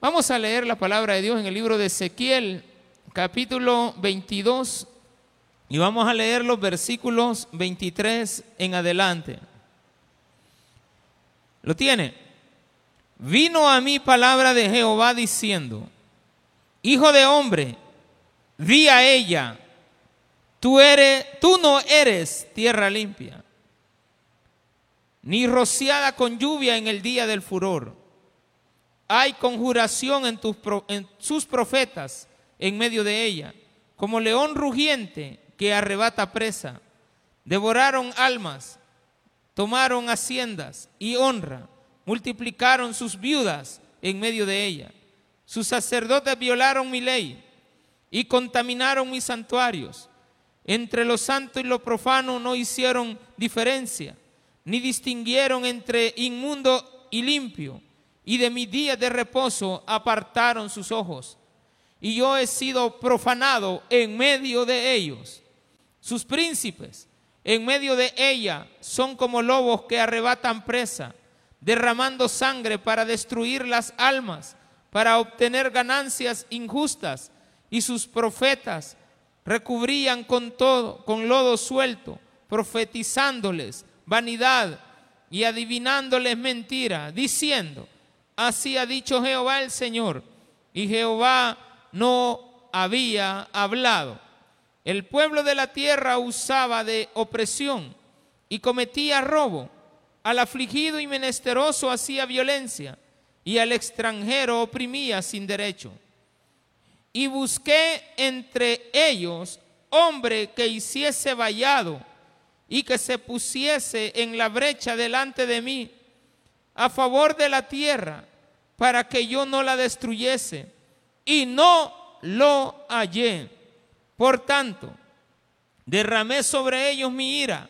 Vamos a leer la palabra de Dios en el libro de Ezequiel, capítulo 22, y vamos a leer los versículos 23 en adelante. ¿Lo tiene? Vino a mí palabra de Jehová diciendo, Hijo de hombre, di a ella, tú eres, tú no eres tierra limpia, ni rociada con lluvia en el día del furor. Hay conjuración en, tus, sus profetas en medio de ella, como león rugiente que arrebata presa. Devoraron almas, tomaron haciendas y honra, multiplicaron sus viudas en medio de ella. Sus sacerdotes violaron mi ley y contaminaron mis santuarios. Entre lo santo y lo profano no hicieron diferencia, ni distinguieron entre inmundo y limpio, y de mi día de reposo apartaron sus ojos. Y yo he sido profanado en medio de ellos. Sus príncipes en medio de ella son como lobos que arrebatan presa, derramando sangre para destruir las almas, para obtener ganancias injustas, y sus profetas recubrían con todo, con lodo suelto, profetizándoles vanidad y adivinándoles mentira, diciendo, así ha dicho Jehová el Señor, y Jehová no había hablado. El pueblo de la tierra usaba de opresión y cometía robo. Al afligido y menesteroso hacía violencia y al extranjero oprimía sin derecho. Y busqué entre ellos hombre que hiciese vallado y que se pusiese en la brecha delante de mí a favor de la tierra para que yo no la destruyese. Y no lo hallé. Por tanto, derramé sobre ellos mi ira,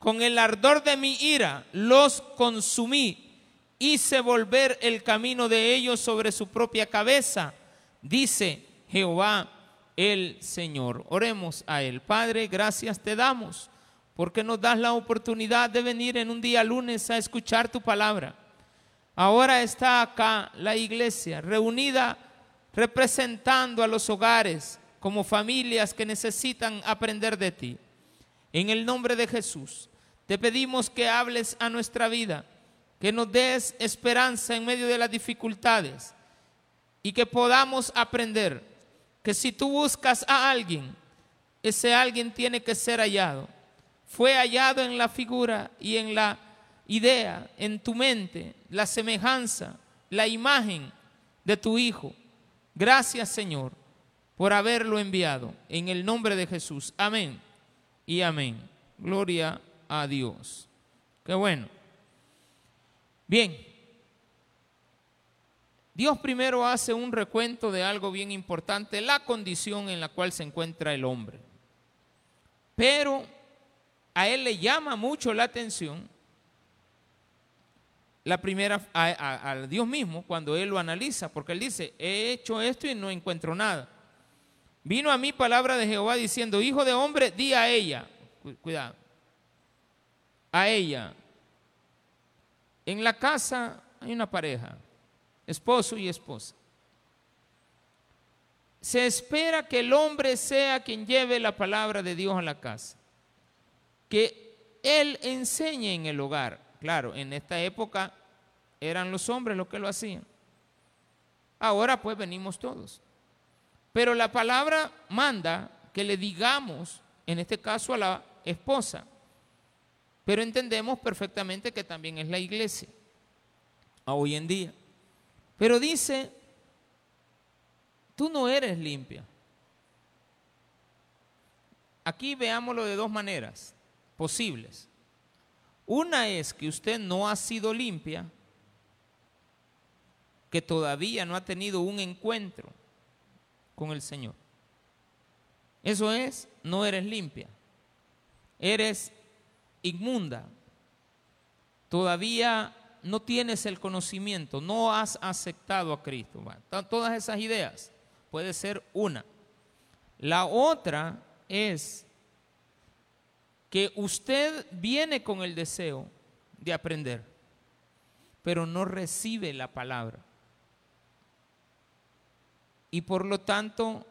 con el ardor de mi ira los consumí, hice volver el camino de ellos sobre su propia cabeza, dice Jehová el Señor. Oremos a Él. Padre, gracias te damos porque nos das la oportunidad de venir en un día lunes a escuchar tu palabra. Ahora está acá la iglesia reunida representando a los hogares, como familias que necesitan aprender de ti. En el nombre de Jesús, te pedimos que hables a nuestra vida, que nos des esperanza en medio de las dificultades y que podamos aprender que si tú buscas a alguien, ese alguien tiene que ser hallado. Fue hallado en la figura y en la idea, en tu mente, la semejanza, la imagen de tu Hijo. Gracias Señor por haberlo enviado. En el nombre de Jesús. Amén y amén. Gloria a Dios. Qué bueno. Bien. Dios primero hace un recuento de algo bien importante, la condición en la cual se encuentra el hombre. Pero a él le llama mucho la atención la primera a, Dios mismo cuando él lo analiza, porque él dice, he hecho esto y no encuentro nada. Vino a mí palabra de Jehová diciendo, hijo de hombre, di a ella, cuidado, a ella. En la casa hay una pareja, esposo y esposa. Se espera que el hombre sea quien lleve la palabra de Dios a la casa, que él enseñe en el hogar. Claro, en esta época eran los hombres los que lo hacían. Ahora pues venimos todos. Pero la palabra manda que le digamos, en este caso a la esposa, pero entendemos perfectamente que también es la iglesia, a hoy en día. Pero dice, tú no eres limpia. Aquí veámoslo de dos maneras posibles. Una es que usted no ha sido limpia, que todavía no ha tenido un encuentro con el Señor. Eso es, no eres limpia, eres inmunda, todavía no tienes el conocimiento, no has aceptado a Cristo. Todas esas ideas puede ser una. La otra es que usted viene con el deseo de aprender, pero no recibe la palabra. Y por lo tanto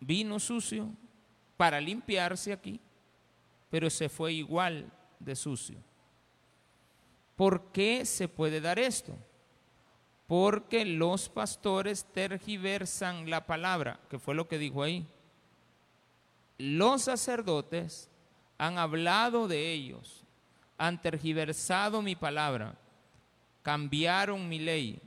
vino sucio para limpiarse aquí, pero se fue igual de sucio. ¿Por qué se puede dar esto? Porque los pastores tergiversan la palabra, que fue lo que dijo ahí. Los sacerdotes han hablado de ellos, han tergiversado mi palabra, cambiaron mi ley,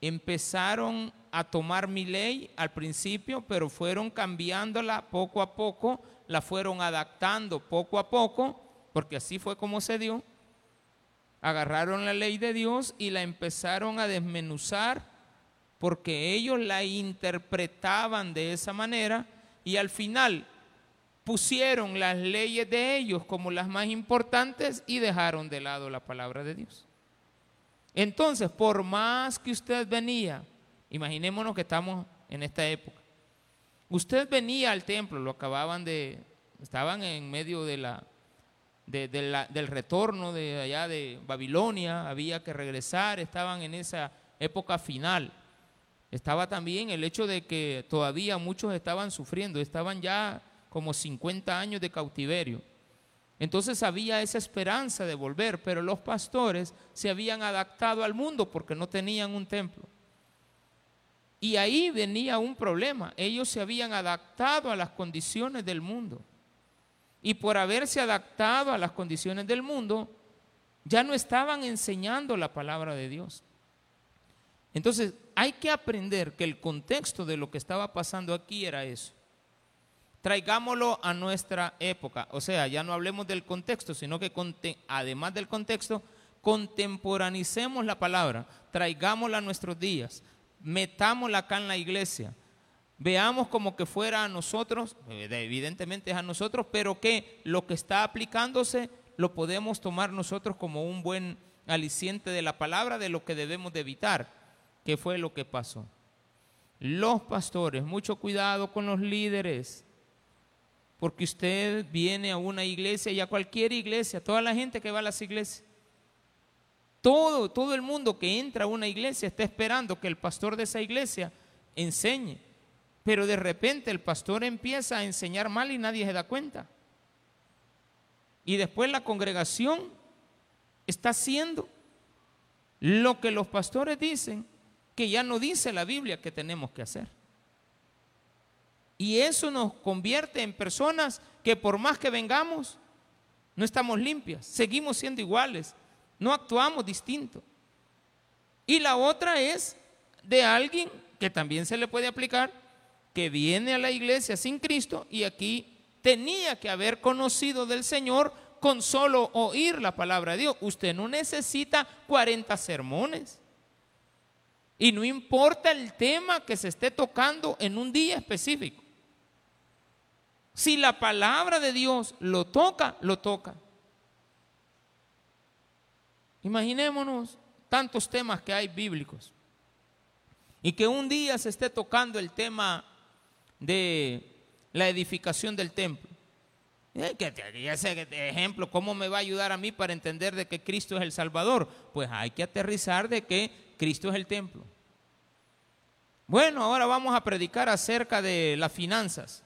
empezaron a tomar mi ley al principio, pero fueron cambiándola poco a poco, la fueron adaptando poco a poco, porque así fue como se dio. Agarraron la ley de Dios y la empezaron a desmenuzar porque ellos la interpretaban de esa manera y al final pusieron las leyes de ellos como las más importantes y dejaron de lado la palabra de Dios. Entonces, por más que usted venía, imaginémonos que estamos en esta época, usted venía al templo, lo acababan de, estaban en medio de la, del retorno de allá de Babilonia, había que regresar, estaban en esa época final. Estaba también el hecho de que todavía muchos estaban sufriendo, estaban ya como 50 años de cautiverio. Entonces había esa esperanza de volver, pero los pastores se habían adaptado al mundo porque no tenían un templo. Y ahí venía un problema. Ellos se habían adaptado a las condiciones del mundo. Y por haberse adaptado a las condiciones del mundo, ya no estaban enseñando la palabra de Dios. Entonces, hay que aprender que el contexto de lo que estaba pasando aquí era eso traigámoslo a nuestra época. O sea, ya no hablemos del contexto, sino que además del contexto, contemporanicemos la palabra, traigámosla a nuestros días, metámosla acá en la iglesia, veamos como que fuera a nosotros, evidentemente es a nosotros, pero que lo que está aplicándose lo podemos tomar nosotros como un buen aliciente de la palabra de lo que debemos de evitar, que fue lo que pasó. Los pastores, mucho cuidado con los líderes, porque usted viene a una iglesia y a cualquier iglesia, toda la gente que va a las iglesias, todo, todo el mundo que entra a una iglesia está esperando que el pastor de esa iglesia enseñe. Pero de repente el pastor empieza a enseñar mal y nadie se da cuenta. Y después la congregación está haciendo lo que los pastores dicen que ya no dice la Biblia que tenemos que hacer. Y eso nos convierte en personas que por más que vengamos, no estamos limpias, seguimos siendo iguales, no actuamos distinto. Y la otra es de alguien que también se le puede aplicar, que viene a la iglesia sin Cristo y aquí tenía que haber conocido del Señor con solo oír la palabra de Dios. Usted no necesita 40 sermones. Y no importa el tema que se esté tocando en un día específico. Si la palabra de Dios lo toca, lo toca. Imaginémonos tantos temas que hay bíblicos y que un día se esté tocando el tema de la edificación del templo. Eh, ya sé, ejemplo, ¿cómo me va a ayudar a mí para entender de que Cristo es el Salvador? Pues hay que aterrizar de que Cristo es el templo. Bueno, ahora vamos a predicar acerca de las finanzas.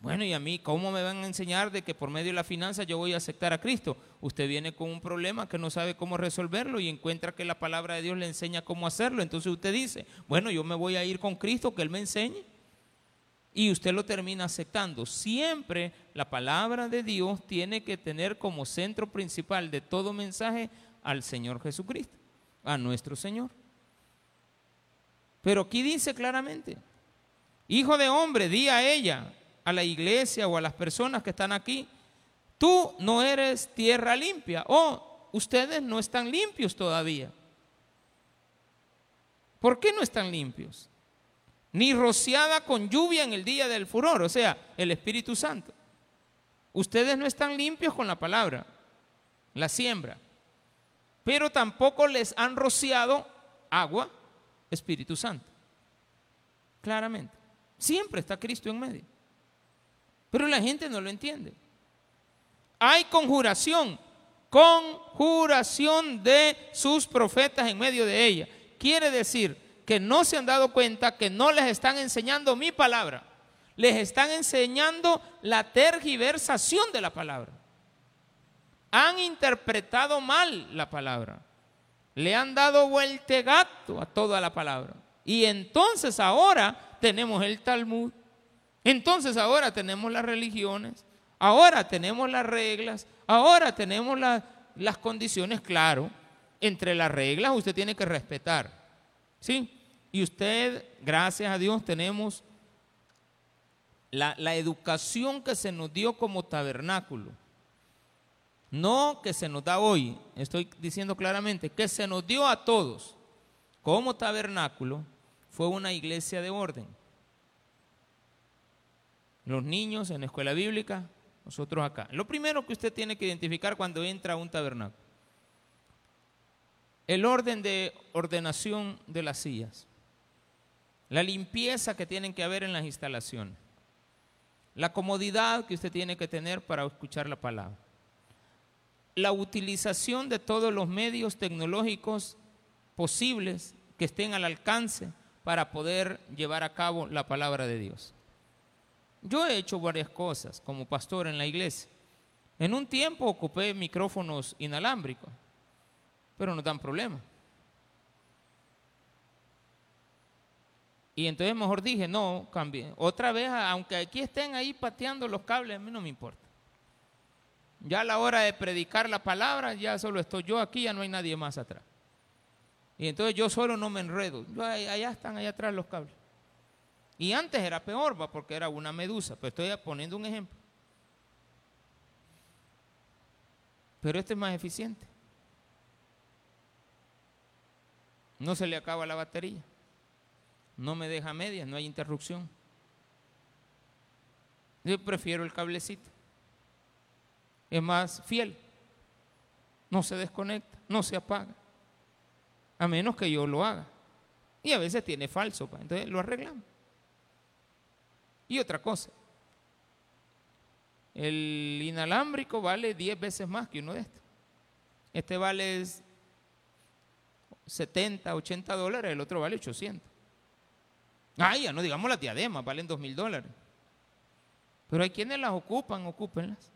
Bueno, y a mí, ¿cómo me van a enseñar de que por medio de la finanza yo voy a aceptar a Cristo? Usted viene con un problema que no sabe cómo resolverlo y encuentra que la palabra de Dios le enseña cómo hacerlo. Entonces usted dice, bueno, yo me voy a ir con Cristo, que Él me enseñe. Y usted lo termina aceptando. Siempre la palabra de Dios tiene que tener como centro principal de todo mensaje al Señor Jesucristo, a nuestro Señor. Pero aquí dice claramente, hijo de hombre, di a ella, a la iglesia o a las personas que están aquí, tú no eres tierra limpia o ustedes no están limpios todavía. ¿Por qué no están limpios? Ni rociada con lluvia en el día del furor, o sea, el Espíritu Santo. Ustedes no están limpios con la palabra, la siembra, pero tampoco les han rociado agua, Espíritu Santo. Claramente. Siempre está Cristo en medio. Pero la gente no lo entiende. Hay conjuración, conjuración de sus profetas en medio de ella. Quiere decir que no se han dado cuenta que no les están enseñando mi palabra. Les están enseñando la tergiversación de la palabra. Han interpretado mal la palabra. Le han dado vueltegato a toda la palabra. Y entonces ahora tenemos el Talmud. Entonces ahora tenemos las religiones. Ahora tenemos las reglas. Ahora tenemos las condiciones, claro. Entre las reglas usted tiene que respetar. ¿Sí? Y usted, gracias a Dios, tenemos la, la educación que se nos dio como tabernáculo. No que se nos da hoy, estoy diciendo claramente, que se nos dio a todos como tabernáculo fue una iglesia de orden. Los niños en la escuela bíblica, nosotros acá. Lo primero que usted tiene que identificar cuando entra a un tabernáculo, el orden de ordenación de las sillas, la limpieza que tienen que haber en las instalaciones, la comodidad que usted tiene que tener para escuchar la palabra, la utilización de todos los medios tecnológicos posibles que estén al alcance para poder llevar a cabo la palabra de Dios. Yo he hecho varias cosas como pastor en la iglesia. En un tiempo ocupé micrófonos inalámbricos, pero no dan problema. Y entonces mejor dije, no, cambie. Otra vez, aunque aquí estén ahí pateando los cables, a mí no me importa. Ya a la hora de predicar la palabra, ya solo estoy yo aquí, ya no hay nadie más atrás. Y entonces yo solo no me enredo. allá están, allá atrás los cables. Y antes era peor, ¿va? porque era una medusa. Pero estoy poniendo un ejemplo. Pero este es más eficiente. No se le acaba la batería. No me deja medias, no hay interrupción. Yo prefiero el cablecito. Es más fiel. No se desconecta, no se apaga. A menos que yo lo haga. Y a veces tiene falso, entonces lo arreglamos. Y otra cosa, el inalámbrico vale 10 veces más que uno de estos. Este vale 70, 80 dólares, el otro vale 800. Ah, ya no digamos las diademas, valen 2 mil dólares. Pero hay quienes las ocupan, ocúpenlas.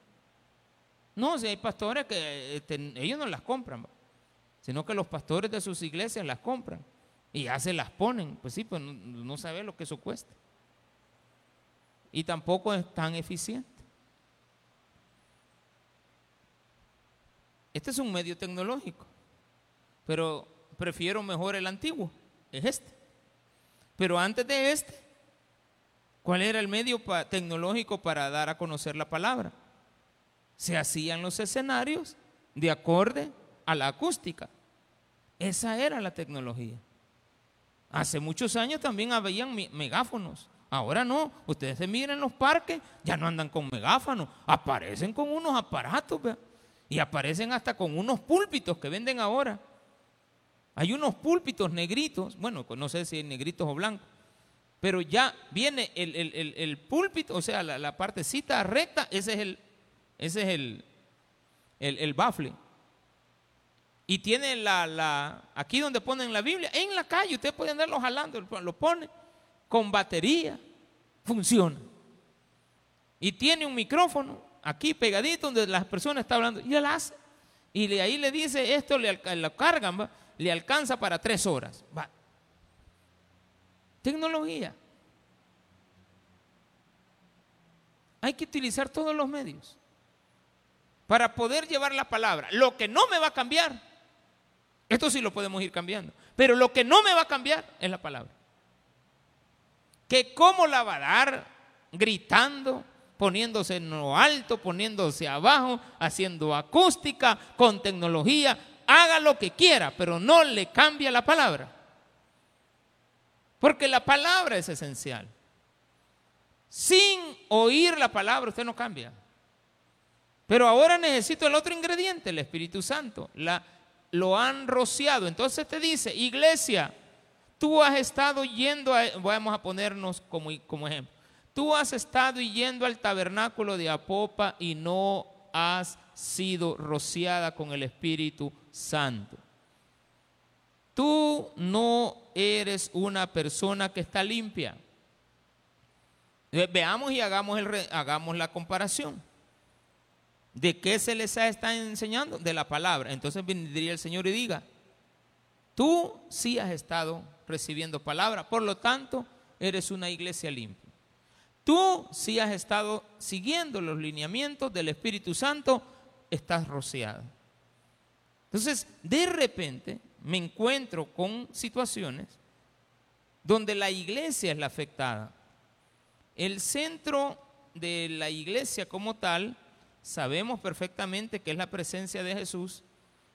No, si hay pastores que este, ellos no las compran, sino que los pastores de sus iglesias las compran y ya se las ponen. Pues sí, pues no, no sabe lo que eso cuesta y tampoco es tan eficiente. Este es un medio tecnológico, pero prefiero mejor el antiguo, es este. Pero antes de este, ¿cuál era el medio tecnológico para dar a conocer la palabra? Se hacían los escenarios de acorde a la acústica. Esa era la tecnología. Hace muchos años también habían megáfonos Ahora no, ustedes se miran en los parques, ya no andan con megáfonos, aparecen con unos aparatos y aparecen hasta con unos púlpitos que venden ahora. Hay unos púlpitos negritos, bueno, no sé si negritos o blancos, pero ya viene el, púlpito, o sea, la, partecita recta, ese es el, ese es el, el, bafle. Y tiene la, la, aquí donde ponen la Biblia, en la calle, usted puede andarlo jalando, lo pone con batería, funciona. Y tiene un micrófono aquí pegadito donde las personas están hablando y él hace. Y de ahí le dice, esto le, cargan, le alcanza para tres horas. Tecnología. Hay que utilizar todos los medios para poder llevar la palabra. Lo que no me va a cambiar, esto sí lo podemos ir cambiando, pero lo que no me va a cambiar es la palabra que cómo la va a dar gritando, poniéndose en lo alto, poniéndose abajo, haciendo acústica, con tecnología, haga lo que quiera, pero no le cambie la palabra. Porque la palabra es esencial. Sin oír la palabra usted no cambia. Pero ahora necesito el otro ingrediente, el Espíritu Santo. La, lo han rociado. Entonces te dice, iglesia, Tú has estado yendo, a, vamos a ponernos como, como ejemplo, tú has estado yendo al tabernáculo de Apopa y no has sido rociada con el Espíritu Santo. tú no eres una persona que está limpia. Veamos y hagamos, el, hagamos la comparación. ¿De qué se les está enseñando? De la palabra. Entonces vendría el Señor y diga, tú sí has estado recibiendo palabra, por lo tanto, eres una iglesia limpia. Tú sí has estado siguiendo los lineamientos del Espíritu Santo, estás rociado. Entonces, de repente me encuentro con situaciones donde la iglesia es la afectada. El centro de la iglesia como tal, sabemos perfectamente que es la presencia de Jesús,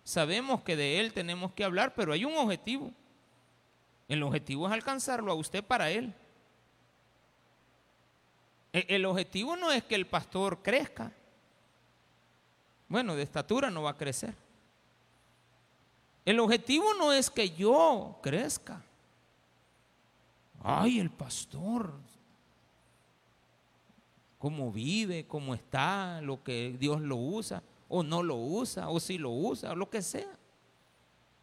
sabemos que de Él tenemos que hablar, pero hay un objetivo. El objetivo es alcanzarlo a usted para Él. E, el objetivo no es que el pastor crezca. Bueno, de estatura no va a crecer. El objetivo no es que yo crezca. Ay, el pastor, cómo vive, cómo está, lo que Dios lo usa, o no lo usa, o si lo usa, o lo que sea.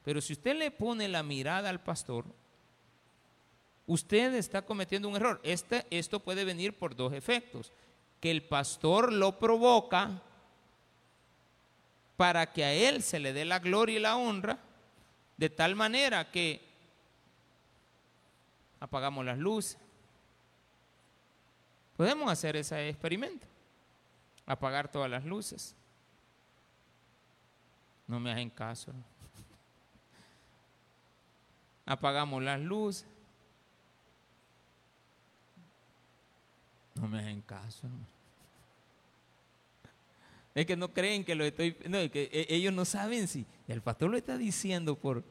Pero si usted le pone la mirada al pastor, usted está cometiendo un error. Este, esto puede venir por dos efectos. Que el pastor lo provoca para que a él se le dé la gloria y la honra de tal manera que apagamos las luces. Podemos hacer ese experimento. Apagar todas las luces. No me hacen caso. Apagamos las luces. No me hacen caso. Es que no creen que lo estoy... No, es que e, ellos no saben si el pastor lo está diciendo por...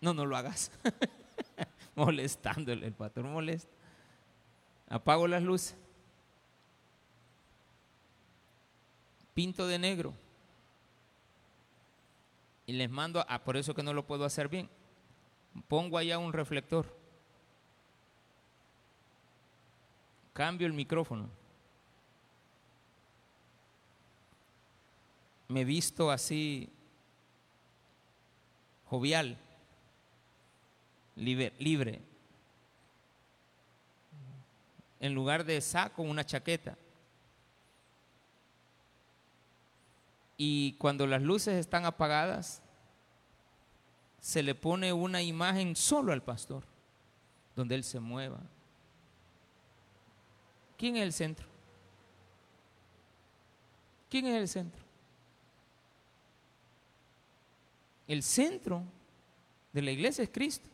No, no lo hagas. Molestándole, el pastor molesta. Apago las luces. Pinto de negro. Y les mando, a, por eso que no lo puedo hacer bien. Pongo allá un reflector. Cambio el micrófono me visto así jovial, libre, libre. En lugar de saco, una chaqueta. Y cuando las luces están apagadas, se le pone una imagen solo al pastor, donde él se mueva. ¿Quién es el centro? ¿Quién es el centro? El centro de la iglesia es Cristo.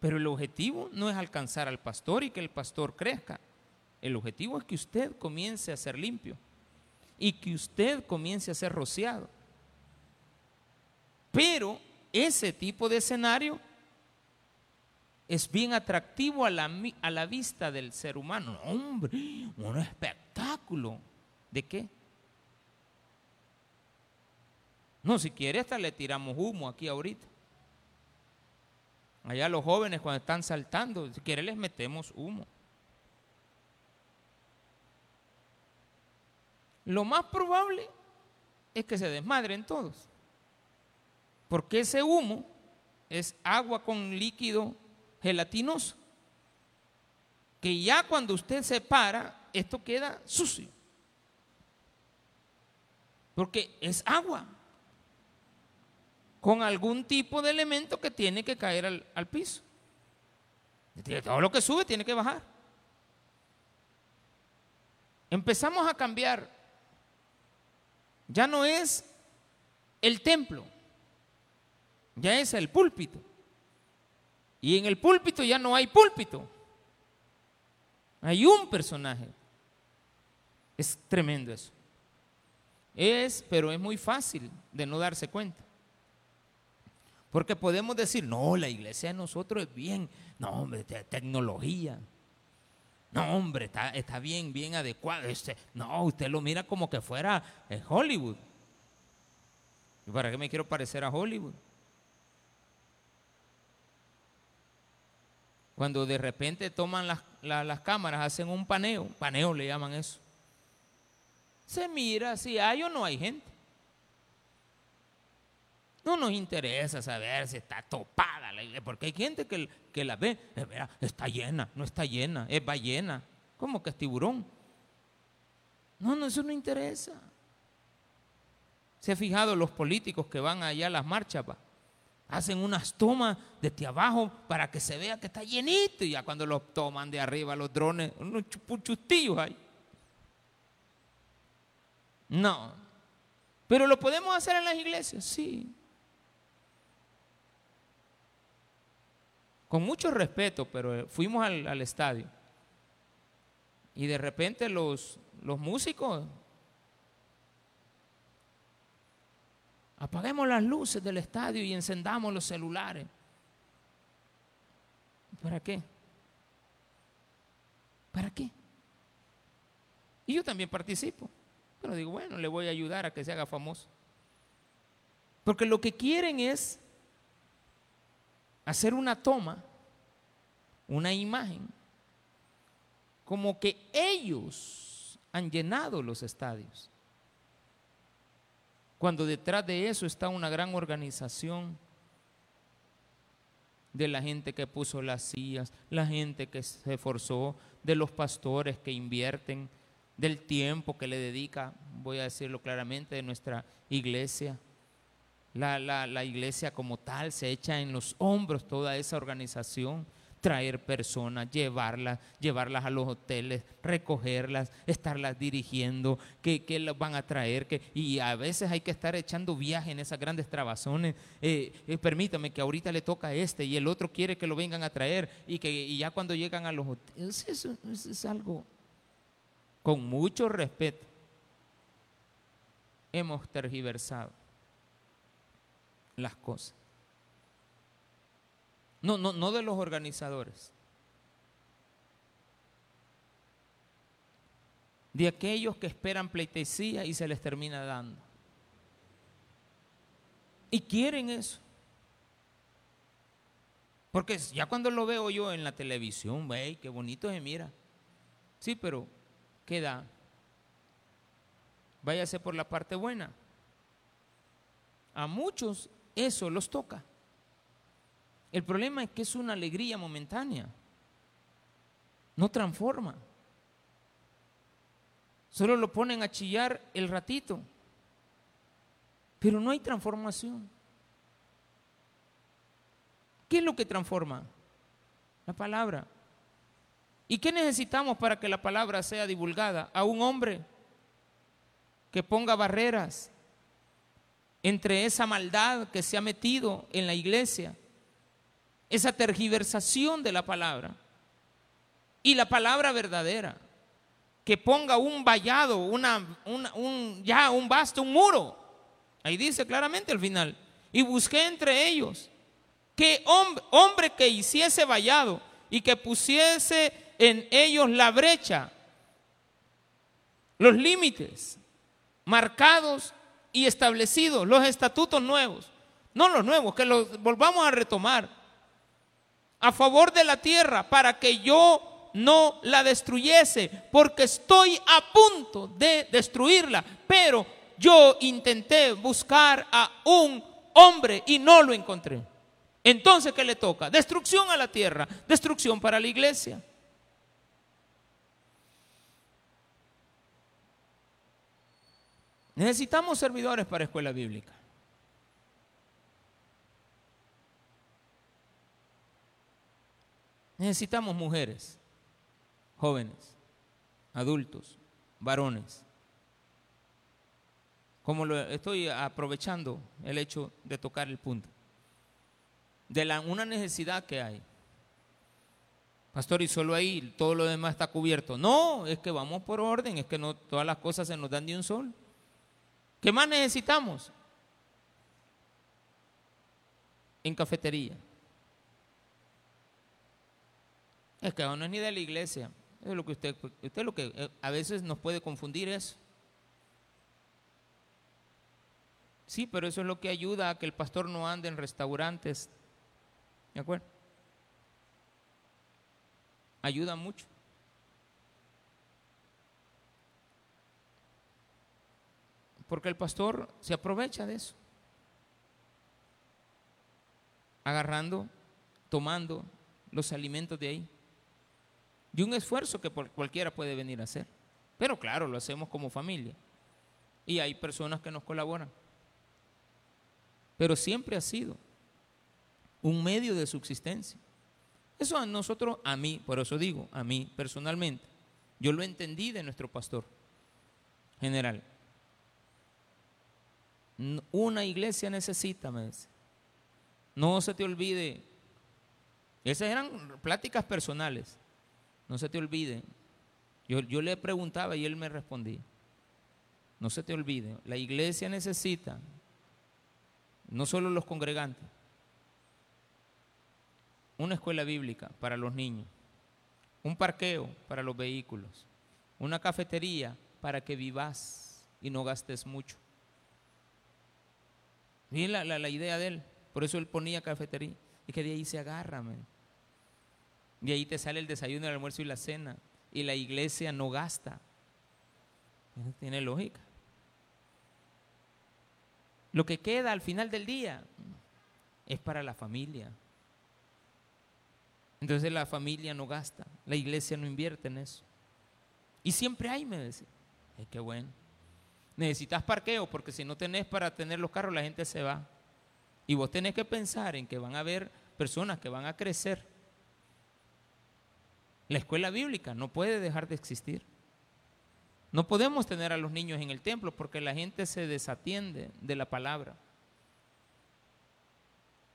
Pero el objetivo no es alcanzar al pastor y que el pastor crezca. El objetivo es que usted comience a ser limpio y que usted comience a ser rociado. Pero ese tipo de escenario es bien atractivo a la, a la vista del ser humano. hombre, un espectáculo. ¿De qué? No, si quiere hasta le tiramos humo aquí ahorita. Allá los jóvenes cuando están saltando, si quiere les metemos humo. Lo más probable es que se desmadren todos. Porque ese humo es agua con líquido gelatinoso. Que ya cuando usted se para, esto queda sucio. Porque es agua con algún tipo de elemento que tiene que caer al, piso. Todo lo que sube tiene que bajar. Empezamos a cambiar. Ya no es el templo, ya es el púlpito. Y en el púlpito ya no hay púlpito. Hay un personaje. Es tremendo eso. Es, pero es muy fácil de no darse cuenta. Porque podemos decir, no, la iglesia de nosotros es bien, no, hombre, tecnología. No, hombre, está, está bien, bien adecuado. Este, no, usted lo mira como que fuera eh, Hollywood. ¿Y para qué me quiero parecer a Hollywood? Cuando de repente toman las, las cámaras, hacen un paneo, paneo le llaman eso. Se mira si hay o no hay gente. No nos interesa saber si está topada la iglesia, porque hay gente que, que la ve, eh, está llena, no está llena, es ballena, ¿cómo que es tiburón? No, no, eso no interesa. ¿Se ha fijado los políticos que van allá a las marchas? Hacen unas tomas desde abajo para que se vea que está llenito y ya cuando los toman de arriba los drones, unos chustillos ahí. No. Pero lo podemos hacer en las iglesias, sí. Con mucho respeto, pero fuimos al, al estadio. Y de repente los, los músicos, apaguemos las luces del estadio y encendamos los celulares. ¿Para qué? ¿Para qué? Y yo también participo. Pero digo, bueno, le voy a ayudar a que se haga famoso. Porque lo que quieren es hacer una toma, una imagen como que ellos han llenado los estadios. Cuando detrás de eso está una gran organización de la gente que puso las sillas, la gente que se esforzó, de los pastores que invierten, del tiempo que le dedica, voy a decirlo claramente, de nuestra iglesia. La, la iglesia como tal se echa en los hombros toda esa organización traer personas, llevarlas, llevarlas a los hoteles, recogerlas, estarlas dirigiendo, que, las van a traer, y a veces hay que estar echando viaje en esas grandes trabazones. Eh, eh, permítame que ahorita le toca a este y el otro quiere que lo vengan a traer y que y ya cuando llegan a los hoteles, eso es algo con mucho respeto. Hemos tergiversado las cosas. No, no, no de los organizadores. De aquellos que esperan pleitesía y se les termina dando. Y quieren eso. Porque ya cuando lo veo yo en la televisión, ve, qué bonito se mira. Sí, pero ¿qué da? Váyase por la parte buena. A muchos eso los toca. El problema es que es una alegría momentánea. No transforma. Solo lo ponen a chillar el ratito. Pero no hay transformación. ¿Qué es lo que transforma? La palabra. ¿Y qué necesitamos para que la palabra sea divulgada? A un hombre que ponga barreras entre esa maldad que se ha metido en la iglesia esa tergiversación de la palabra y la palabra verdadera, que ponga un vallado, una, un, ya un basto, un muro. Ahí dice claramente al final. Y busqué entre ellos que hombre, hombre que hiciese vallado y que pusiese en ellos la brecha, los límites marcados y establecidos, los estatutos nuevos, no los nuevos, que los volvamos a retomar a favor de la tierra para que yo no la destruyese, porque estoy a punto de destruirla. Pero yo intenté buscar a un hombre y no lo encontré. Entonces, ¿qué le toca? Destrucción a la tierra, destrucción para la iglesia. Necesitamos servidores para escuela bíblica. Necesitamos mujeres, jóvenes, adultos, varones. Como lo estoy aprovechando el hecho de tocar el punto. De la, una necesidad que hay. Pastor, y solo ahí todo lo demás está cubierto. No, es que vamos por orden, es que no todas las cosas se nos dan de un sol. ¿Qué más necesitamos? En cafetería. Es que no es ni de la iglesia. Es lo que usted, usted lo que eh, a veces nos puede confundir eso. Sí, pero eso es lo que ayuda a que el pastor no ande en restaurantes. ¿De acuerdo? Ayuda mucho. Porque el pastor se aprovecha de eso. agarrando, tomando los alimentos de ahí. Y un esfuerzo que cualquiera puede venir a hacer. Pero claro, lo hacemos como familia. Y hay personas que nos colaboran. Pero siempre ha sido un medio de subsistencia. Eso a nosotros, a mí, por eso digo, a mí personalmente, yo lo entendí de nuestro pastor general. Una iglesia necesita, me dice. No se te olvide. Esas eran pláticas personales. No se te olvide. Yo, yo le preguntaba y él me respondía. No se te olvide. La iglesia necesita, no solo los congregantes, una escuela bíblica para los niños, un parqueo para los vehículos, una cafetería para que vivas y no gastes mucho. Y la, la, idea de él, por eso él ponía cafetería, y que de ahí se agarra, de ahí te sale el desayuno, el almuerzo y la cena, y la iglesia no gasta. tiene lógica. Lo que queda al final del día es para la familia. Entonces la familia no gasta, la iglesia no invierte en eso. Y siempre hay, me dice. Ay, qué bueno. Necesitas parqueo porque si no tenés para tener los carros, la gente se va. Y vos tenés que pensar en que van a haber personas que van a crecer. La escuela bíblica no puede dejar de existir. No podemos tener a los niños en el templo porque la gente se desatiende de la palabra.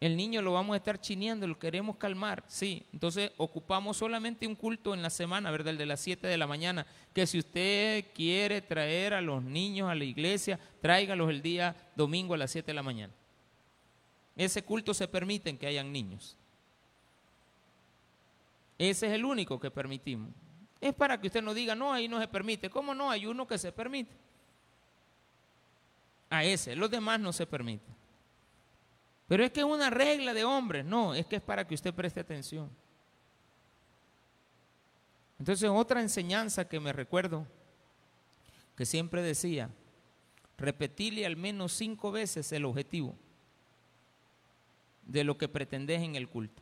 El niño lo vamos a estar chineando, lo queremos calmar, sí. Entonces ocupamos solamente un culto en la semana, ¿verdad? El de las 7 de la mañana. Que si usted quiere traer a los niños a la iglesia, tráigalos el día domingo a las 7 de la mañana. Ese culto se permite que hayan niños. Ese es el único que permitimos. Es para que usted no diga, no, ahí no se permite. ¿Cómo no? Hay uno que se permite. A ese, los demás no se permiten. Pero es que es una regla de hombres. No, es que es para que usted preste atención. Entonces, otra enseñanza que me recuerdo, que siempre decía, repetirle al menos cinco veces el objetivo de lo que pretendes en el culto.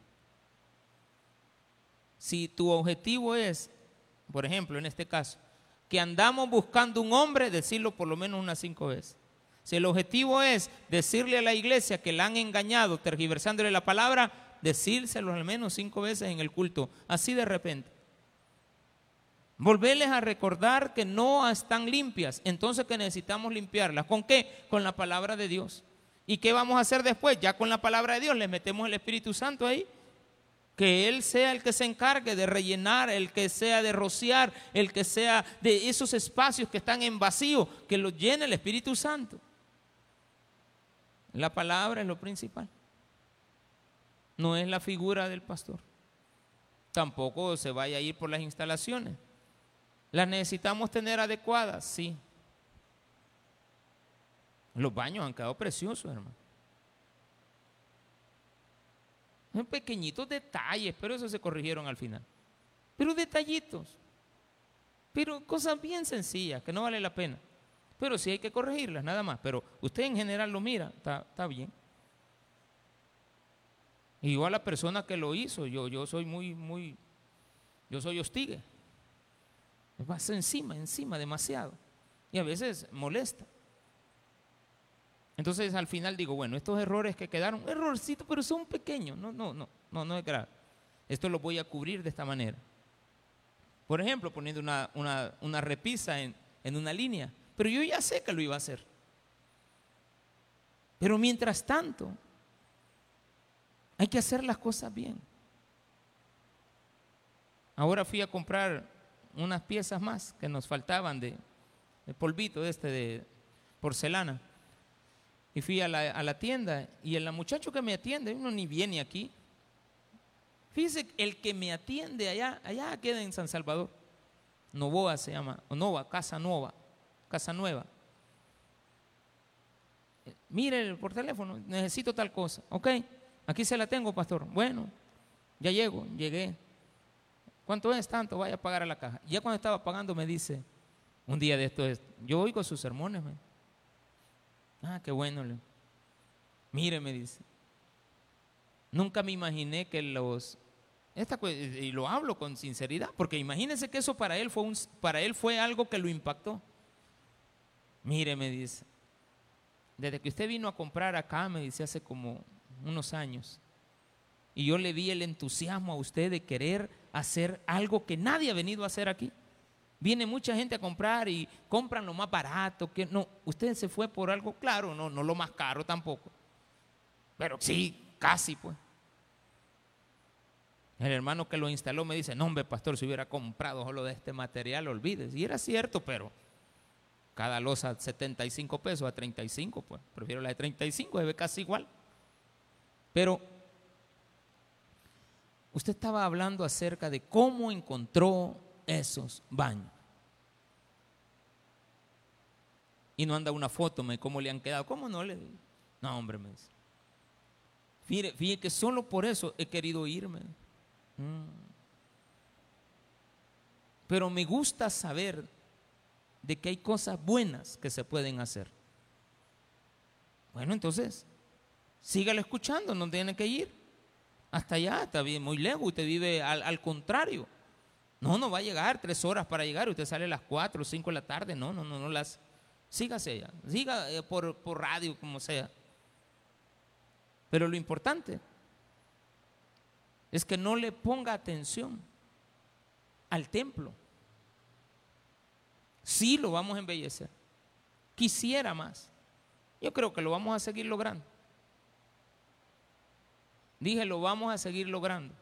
Si tu objetivo es, por ejemplo, en este caso, que andamos buscando un hombre, decirlo por lo menos unas cinco veces. Si el objetivo es decirle a la iglesia que la han engañado, tergiversándole la palabra, decírselo al menos cinco veces en el culto, así de repente. Volverles a recordar que no están limpias, entonces que necesitamos limpiarlas. ¿Con qué? Con la palabra de Dios. ¿Y qué vamos a hacer después? Ya con la palabra de Dios le metemos el Espíritu Santo ahí. Que Él sea el que se encargue de rellenar, el que sea de rociar, el que sea de esos espacios que están en vacío, que los llene el Espíritu Santo. La palabra es lo principal. No es la figura del pastor. Tampoco se vaya a ir por las instalaciones. ¿Las necesitamos tener adecuadas? Sí. Los baños han quedado preciosos, hermano. Son pequeñitos detalles, pero eso se corrigieron al final. Pero detallitos. Pero cosas bien sencillas que no vale la pena. Pero sí hay que corregirlas, nada más. Pero usted en general lo mira, está, bien. Igual la persona que lo hizo, yo, yo soy muy, muy, yo soy hostigue. Me pasa encima, encima, demasiado. Y a veces molesta. Entonces al final digo, bueno, estos errores que quedaron, errorcitos, pero son pequeños. No, no, no, no, no es grave. Esto lo voy a cubrir de esta manera. Por ejemplo, poniendo una, una, repisa en, en una línea. Pero yo ya sé que lo iba a hacer. Pero mientras tanto, hay que hacer las cosas bien. Ahora fui a comprar unas piezas más que nos faltaban de, polvito este de porcelana. Y fui a la, tienda y el muchacho que me atiende, uno ni viene aquí. Fíjese, el que me atiende allá, allá queda en San Salvador. Novoa se llama, Nova, Casa Nova casa nueva. Mire por teléfono, necesito tal cosa. Ok, aquí se la tengo, pastor. Bueno, ya llego, llegué. ¿Cuánto es tanto? Vaya a pagar a la caja. Ya cuando estaba pagando me dice, un día de esto, yo oigo sus sermones. Ah, qué bueno. Mire, me dice. Nunca me imaginé que los esta, y lo hablo con sinceridad, porque imagínense que eso para él fue un, para él fue algo que lo impactó. Mire, me dice, desde que usted vino a comprar acá, me dice hace como unos años, y yo le vi el entusiasmo a usted de querer hacer algo que nadie ha venido a hacer aquí. Viene mucha gente a comprar y compran lo más barato, que no, usted se fue por algo claro, no, no lo más caro tampoco. Pero sí, casi pues. El hermano que lo instaló me dice, no hombre, pastor, si hubiera comprado solo de este material, olvides. Y era cierto, pero cada losa 75 pesos a 35, pues prefiero la de 35, se ve casi igual. Pero usted estaba hablando acerca de cómo encontró esos baños. Y no anda una foto, me cómo le han quedado. ¿Cómo no le? No, hombre, me dice. Fíjate, fíjate que solo por eso he querido irme. Mm. Pero me gusta saber de que hay cosas buenas que se pueden hacer. Bueno, entonces, sígalo escuchando, no tiene que ir. Hasta allá, está bien, muy lejos, usted vive al, contrario. No, no va a llegar tres horas para llegar, usted sale a las cuatro o cinco de la tarde, no, no, no, no las... Sígase allá, siga eh, por, por radio, como sea. Pero lo importante es que no le ponga atención al templo. Sí lo vamos a embellecer. Quisiera más. Yo creo que lo vamos a seguir logrando. Dije, lo vamos a seguir logrando.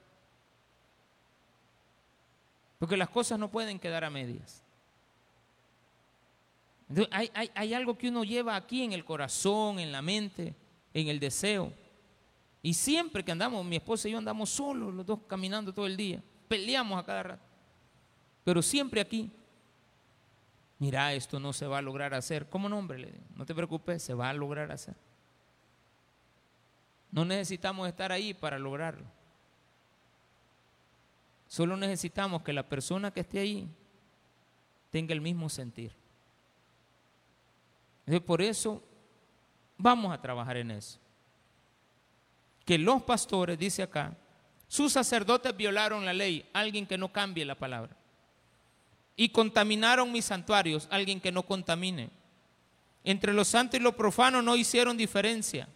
Porque las cosas no pueden quedar a medias. hay, hay, algo que uno lleva aquí en el corazón, en la mente, en el deseo. Y siempre que andamos, mi esposa y yo andamos solos, los dos caminando todo el día. Peleamos a cada rato. Pero siempre aquí, mira, esto no se va a lograr hacer. ¿Cómo no, hombre? Le digo, no te preocupes, se va a lograr hacer. No necesitamos estar ahí para lograrlo. Solo necesitamos que la persona que esté ahí tenga el mismo sentir. por eso vamos a trabajar en eso que los pastores, dice acá, sus sacerdotes violaron la ley, alguien que no cambie la palabra. Y contaminaron mis santuarios, alguien que no contamine. Entre lo santo y lo profano no hicieron diferencia,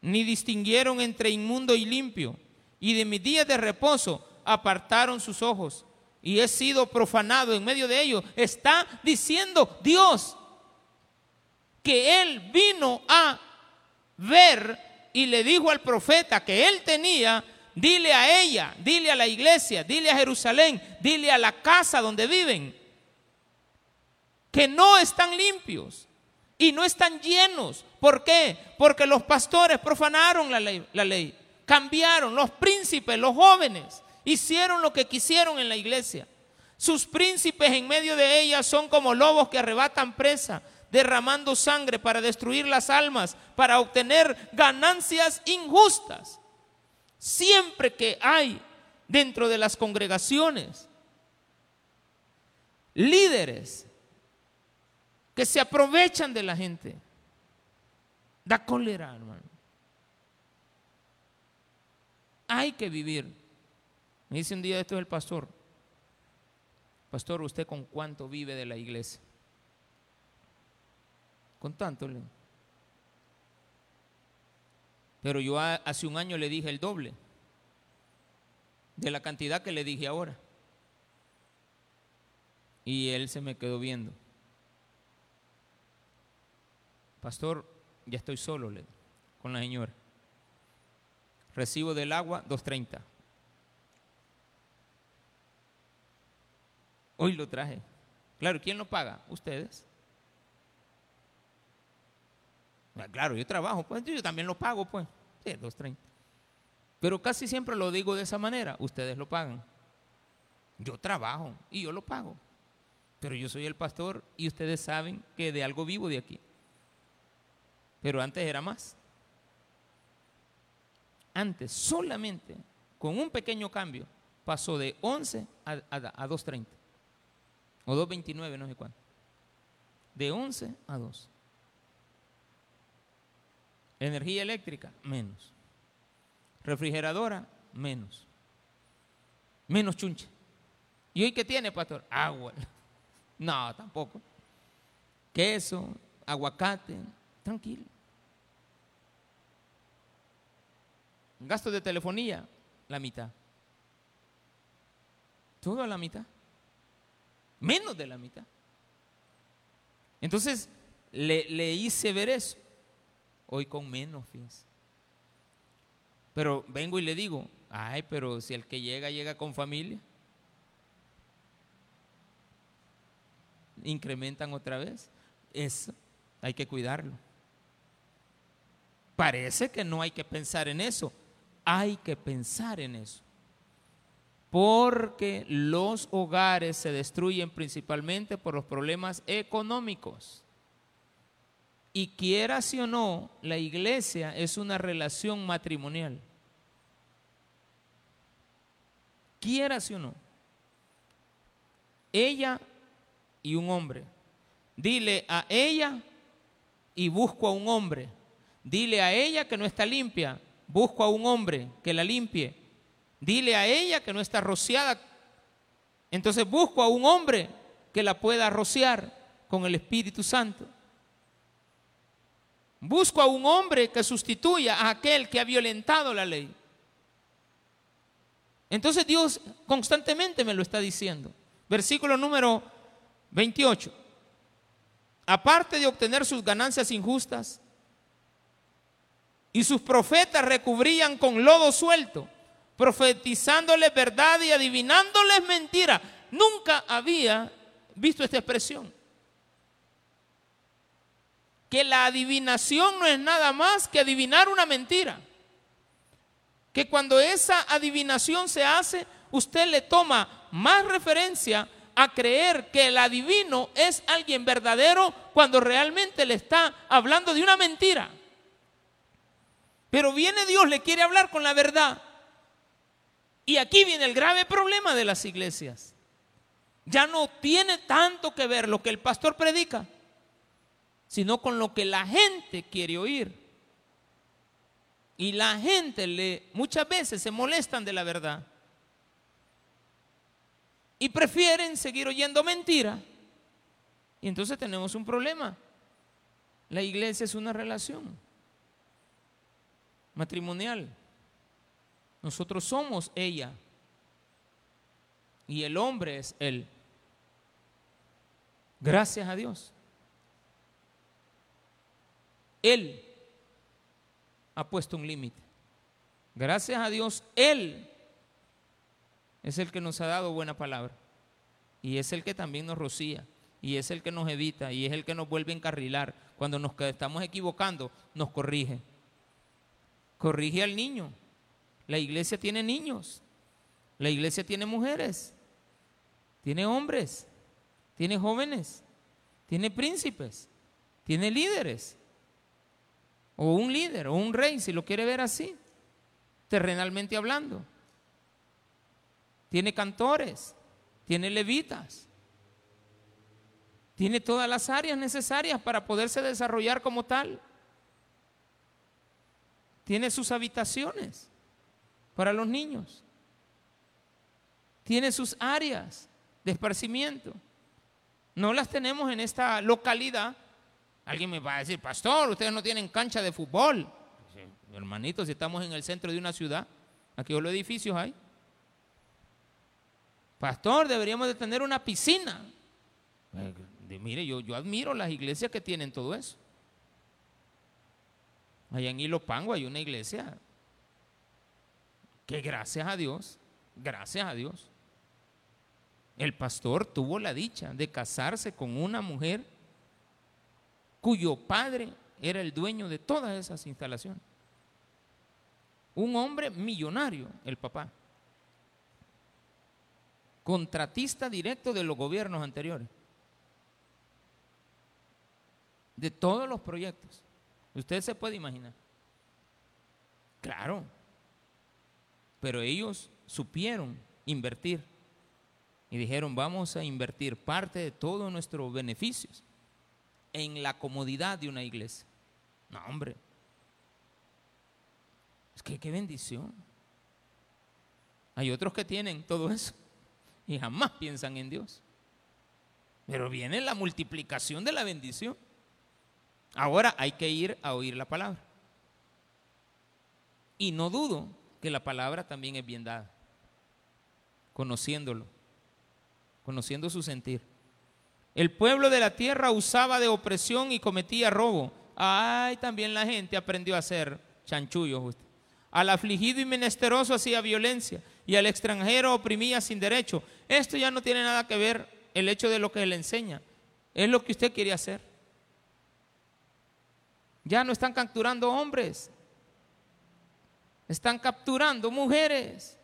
ni distinguieron entre inmundo y limpio. Y de mis días de reposo apartaron sus ojos. Y he sido profanado en medio de ellos. Está diciendo Dios que Él vino a ver y le dijo al profeta que él tenía, dile a ella, dile a la iglesia, dile a Jerusalén, dile a la casa donde viven, que no están limpios y no están llenos. ¿Por qué? Porque los pastores profanaron la ley, la ley, cambiaron, los príncipes, los jóvenes, hicieron lo que quisieron en la iglesia. Sus príncipes en medio de ella son como lobos que arrebatan presa derramando sangre para destruir las almas, para obtener ganancias injustas. Siempre que hay dentro de las congregaciones líderes que se aprovechan de la gente, da cólera, hermano. Hay que vivir. Me dice un día esto es el pastor. Pastor, ¿usted con cuánto vive de la iglesia? con tanto. Pero yo hace un año le dije el doble de la cantidad que le dije ahora. Y él se me quedó viendo. Pastor, ya estoy solo con la señora. Recibo del agua 2.30. Hoy lo traje. Claro, ¿quién lo paga? Ustedes. Ah, claro, yo trabajo, pues yo también lo pago, pues. Sí, 2.30. Pero casi siempre lo digo de esa manera, ustedes lo pagan. Yo trabajo y yo lo pago. Pero yo soy el pastor y ustedes saben que de algo vivo de aquí. Pero antes era más. Antes solamente con un pequeño cambio pasó de 11 a, a 2.30. O 2.29, no sé cuánto. De 11 a 2. Energía eléctrica, menos. Refrigeradora, menos. Menos chunche. ¿Y hoy qué tiene, pastor? Agua. No, tampoco. Queso, aguacate, tranquilo. Gasto de telefonía, la mitad. Todo a la mitad. Menos de la mitad. Entonces, le, le hice ver eso. Hoy con menos, fíjense. Pero vengo y le digo, ay, pero si el que llega, llega con familia. Incrementan otra vez. Eso hay que cuidarlo. Parece que no hay que pensar en eso. Hay que pensar en eso. Porque los hogares se destruyen principalmente por los problemas económicos. Y quiera si o no, la iglesia es una relación matrimonial. Quiera si o no. Ella y un hombre. Dile a ella y busco a un hombre. Dile a ella que no está limpia, busco a un hombre que la limpie. Dile a ella que no está rociada. Entonces busco a un hombre que la pueda rociar con el Espíritu Santo. Busco a un hombre que sustituya a aquel que ha violentado la ley. Entonces Dios constantemente me lo está diciendo. Versículo número 28. Aparte de obtener sus ganancias injustas, y sus profetas recubrían con lodo suelto, profetizándoles verdad y adivinándoles mentira. Nunca había visto esta expresión que la adivinación no es nada más que adivinar una mentira. Que cuando esa adivinación se hace, usted le toma más referencia a creer que el adivino es alguien verdadero cuando realmente le está hablando de una mentira. Pero viene Dios, le quiere hablar con la verdad. Y aquí viene el grave problema de las iglesias. Ya no tiene tanto que ver lo que el pastor predica sino con lo que la gente quiere oír. Y la gente le muchas veces se molestan de la verdad. Y prefieren seguir oyendo mentira. Y entonces tenemos un problema. La iglesia es una relación matrimonial. Nosotros somos ella. Y el hombre es él. Gracias a Dios. Él ha puesto un límite. Gracias a Dios, Él es el que nos ha dado buena palabra. Y es el que también nos rocía. Y es el que nos evita. Y es el que nos vuelve a encarrilar. Cuando nos estamos equivocando, nos corrige. Corrige al niño. La iglesia tiene niños. La iglesia tiene mujeres. Tiene hombres. Tiene jóvenes. Tiene príncipes. Tiene líderes o un líder, o un rey, si lo quiere ver así, terrenalmente hablando. Tiene cantores, tiene levitas, tiene todas las áreas necesarias para poderse desarrollar como tal. Tiene sus habitaciones para los niños. Tiene sus áreas de esparcimiento. No las tenemos en esta localidad Alguien me va a decir, pastor, ustedes no tienen cancha de fútbol. hermanito, si estamos en el centro de una ciudad, aquí los edificios hay. Pastor, deberíamos de tener una piscina. Mire, yo, yo admiro las iglesias que tienen todo eso. Allá en Ilopango hay una iglesia que gracias a Dios, gracias a Dios, el pastor tuvo la dicha de casarse con una mujer cuyo padre era el dueño de todas esas instalaciones. Un hombre millonario, el papá. Contratista directo de los gobiernos anteriores. De todos los proyectos. Usted se puede imaginar. Claro. Pero ellos supieron invertir. Y dijeron, vamos a invertir parte de todos nuestros beneficios en la comodidad de una iglesia. No, hombre. Es que qué bendición. Hay otros que tienen todo eso y jamás piensan en Dios. Pero viene la multiplicación de la bendición. Ahora hay que ir a oír la palabra. Y no dudo que la palabra también es bien dada, conociéndolo, conociendo su sentir. El pueblo de la tierra usaba de opresión y cometía robo. Ay, también la gente aprendió a hacer chanchullo. Al afligido y menesteroso hacía violencia y al extranjero oprimía sin derecho. Esto ya no tiene nada que ver el hecho de lo que le enseña. Es lo que usted quiere hacer. Ya no están capturando hombres. Están capturando mujeres.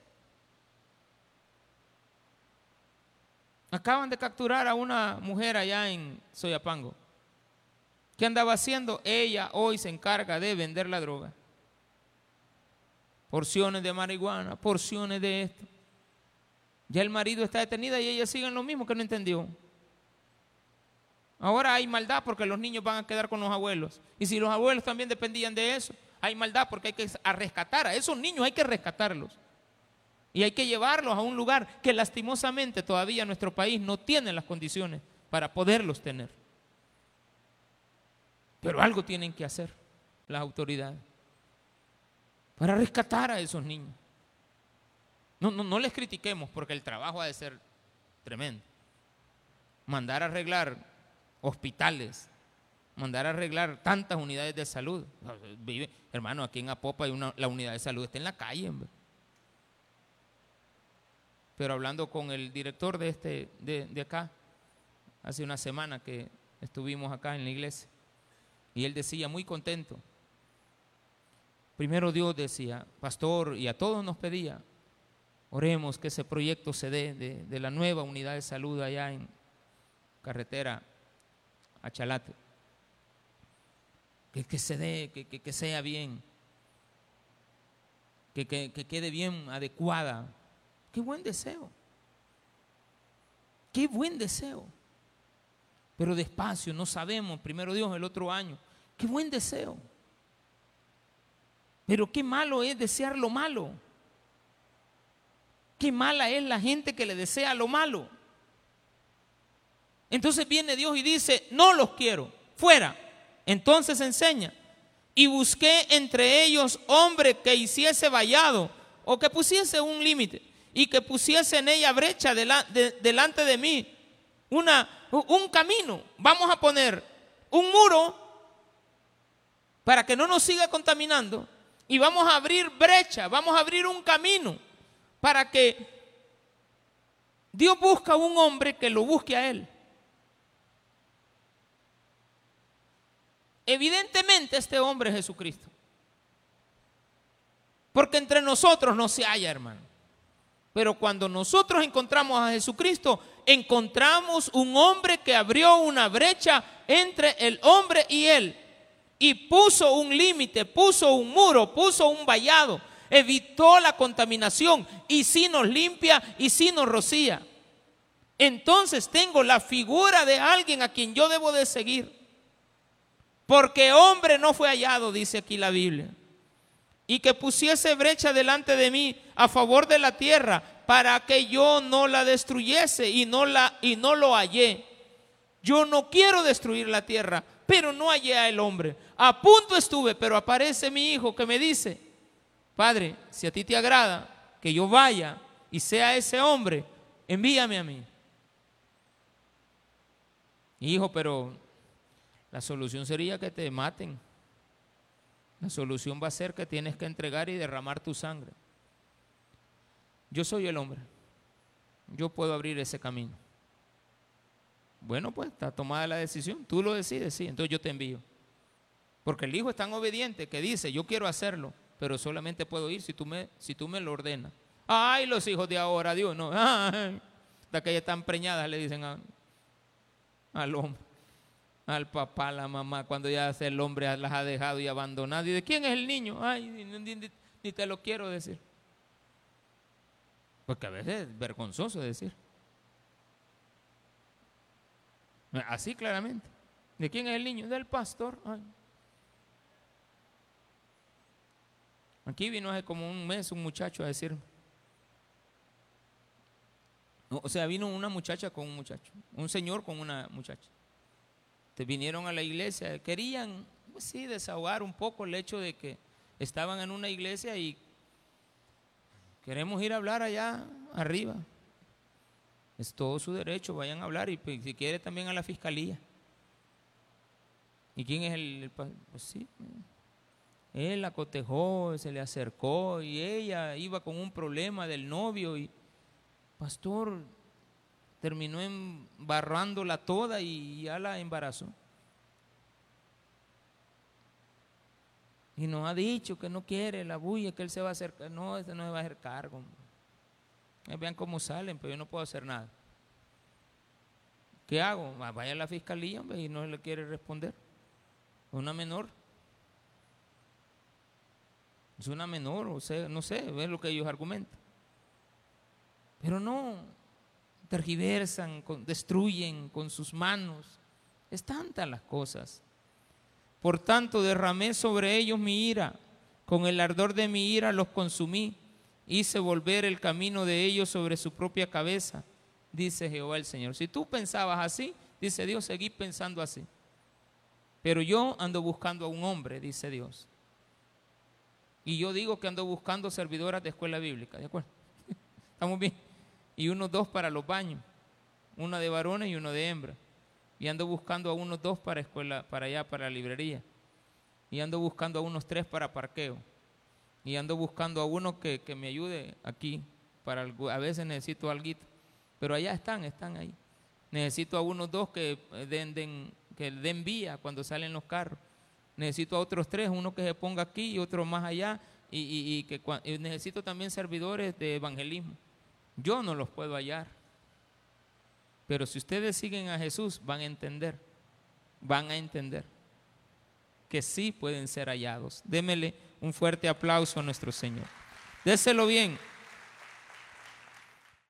Acaban de capturar a una mujer allá en Soyapango. ¿Qué andaba haciendo? Ella hoy se encarga de vender la droga. Porciones de marihuana, porciones de esto. Ya el marido está detenida y ella sigue en lo mismo que no entendió. Ahora hay maldad porque los niños van a quedar con los abuelos. Y si los abuelos también dependían de eso, hay maldad porque hay que rescatar a esos niños, hay que rescatarlos. Y hay que llevarlos a un lugar que lastimosamente todavía nuestro país no tiene las condiciones para poderlos tener. Pero algo tienen que hacer las autoridades para rescatar a esos niños. No, no, no les critiquemos porque el trabajo ha de ser tremendo. Mandar a arreglar hospitales, mandar a arreglar tantas unidades de salud. Vive, hermano, aquí en Apopa hay la unidad de salud está en la calle. Pero hablando con el director de, este, de, de acá, hace una semana que estuvimos acá en la iglesia, y él decía muy contento. Primero Dios decía, pastor, y a todos nos pedía, oremos que ese proyecto se dé de, la nueva unidad de salud allá en carretera a Chalate. Que, se dé, que, que, sea bien, que, que quede bien adecuada. Qué buen deseo. Qué buen deseo pero despacio, no sabemos, primero Dios, el otro año. Qué buen deseo. Pero qué malo es desear lo malo. Qué mala es la gente que le desea lo malo. Entonces viene Dios y dice, no los quiero, fuera. Entonces enseña. Y busqué entre ellos hombre que hiciese vallado o que pusiese un límite y que pusiese en ella brecha delante de mí una, un camino. Vamos a poner un muro para que no nos siga contaminando y vamos a abrir brecha, vamos a abrir un camino para que Dios busca a un hombre que lo busque a él. Evidentemente este hombre es Jesucristo. Porque entre nosotros no se halla, hermano. Pero cuando nosotros encontramos a Jesucristo, encontramos un hombre que abrió una brecha entre el hombre y él. Y puso un límite, puso un muro, puso un vallado. Evitó la contaminación y si nos limpia y si nos rocía. Entonces tengo la figura de alguien a quien yo debo de seguir. Porque hombre no fue hallado, dice aquí la Biblia y que pusiese brecha delante de mí a favor de la tierra para que yo no la destruyese y no la y no lo hallé. Yo no quiero destruir la tierra, pero no hallé al hombre. A punto estuve, pero aparece mi hijo que me dice, "Padre, si a ti te agrada que yo vaya y sea ese hombre, envíame a mí." Hijo, pero la solución sería que te maten. La solución va a ser que tienes que entregar y derramar tu sangre. Yo soy el hombre. Yo puedo abrir ese camino. Bueno, pues está tomada la decisión. Tú lo decides, sí. Entonces yo te envío. Porque el hijo es tan obediente que dice, yo quiero hacerlo, pero solamente puedo ir si tú me, si tú me lo ordenas. Ay, los hijos de ahora, Dios, no. Ay, de que están preñadas, le dicen al hombre al papá, a la mamá, cuando ya el hombre las ha dejado y abandonado. ¿Y de quién es el niño? Ay, ni, te lo quiero decir. Porque a veces es vergonzoso decir. Así claramente. ¿De quién es el niño? Del pastor. Aquí vino hace como un mes un muchacho a decirme. O sea, vino una muchacha con un muchacho, un señor con una muchacha. Te vinieron a la iglesia, querían, pues sí, desahogar un poco el hecho de que estaban en una iglesia y queremos ir a hablar allá arriba. Es todo su derecho, vayan a hablar y pues, si quiere también a la fiscalía. ¿Y quién es el, Pues sí, él la cotejó, se le acercó y ella iba con un problema del novio y pastor terminó embarrándola toda y ya la embarazó. Y nos ha dicho que no quiere la bulla, que él se va a hacer, no, este no se va a hacer cargo. Vean cómo salen, pero yo no puedo hacer nada. ¿Qué hago? Vaya a la fiscalía y no le quiere responder. Una menor. Es una menor, o sea, no sé, es lo que ellos argumentan. Pero no, tergiversan, destruyen con sus manos. Es tantas las cosas. Por tanto, derramé sobre ellos mi ira, con el ardor de mi ira los consumí, hice volver el camino de ellos sobre su propia cabeza, dice Jehová el Señor. Si tú pensabas así, dice Dios, seguí pensando así. Pero yo ando buscando a un hombre, dice Dios. Y yo digo que ando buscando servidoras de escuela bíblica, ¿de acuerdo? ¿Estamos bien? Y unos dos para los baños, una de varones y uno de hembra. Y ando buscando a unos dos para escuela, para allá, para la librería. Y ando buscando a unos tres para parqueo. Y ando buscando a uno que, me ayude aquí. Para a veces necesito algo. Pero allá están, están ahí. Necesito a unos dos que den, den que den vía cuando salen los carros. Necesito a otros tres, uno que se ponga aquí y otro más allá. Y, que necesito también servidores de evangelismo. Yo no los puedo hallar. Pero si ustedes siguen a Jesús, van a entender. Van a entender que sí pueden ser hallados. Démele un fuerte aplauso a nuestro Señor. Déselo bien.